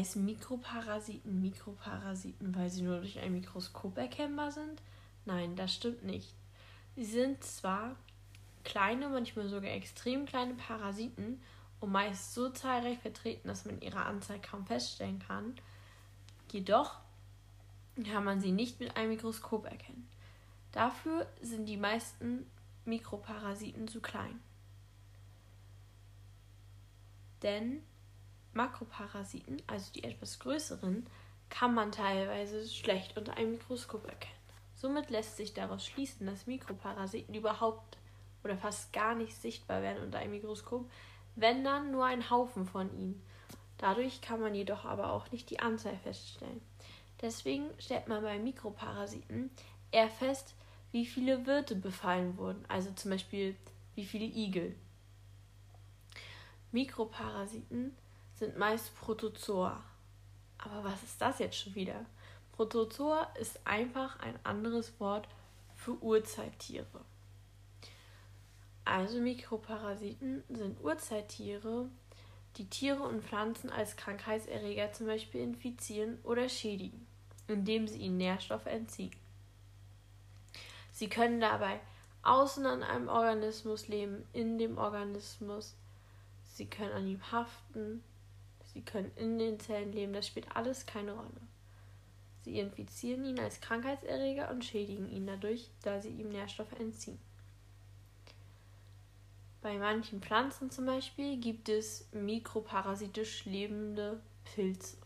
Heißen Mikroparasiten Mikroparasiten, weil sie nur durch ein Mikroskop erkennbar sind? Nein, das stimmt nicht. Sie sind zwar kleine, manchmal sogar extrem kleine Parasiten und meist so zahlreich vertreten, dass man ihre Anzahl kaum feststellen kann, jedoch kann man sie nicht mit einem Mikroskop erkennen. Dafür sind die meisten Mikroparasiten zu klein. Denn Makroparasiten, also die etwas größeren, kann man teilweise schlecht unter einem Mikroskop erkennen. Somit lässt sich daraus schließen, dass Mikroparasiten überhaupt oder fast gar nicht sichtbar werden unter einem Mikroskop, wenn dann nur ein Haufen von ihnen. Dadurch kann man jedoch aber auch nicht die Anzahl feststellen. Deswegen stellt man bei Mikroparasiten eher fest, wie viele Wirte befallen wurden, also zum Beispiel wie viele Igel. Mikroparasiten sind meist Protozoa. Aber was ist das jetzt schon wieder? Protozoa ist einfach ein anderes Wort für Urzeittiere. Also Mikroparasiten sind Urzeittiere, die Tiere und Pflanzen als Krankheitserreger zum Beispiel infizieren oder schädigen, indem sie ihnen Nährstoffe entziehen. Sie können dabei außen an einem Organismus leben, in dem Organismus. Sie können an ihm haften. Sie können in den Zellen leben. Das spielt alles keine Rolle. Sie infizieren ihn als Krankheitserreger und schädigen ihn dadurch, da sie ihm Nährstoffe entziehen. Bei manchen Pflanzen zum Beispiel gibt es mikroparasitisch lebende Pilze.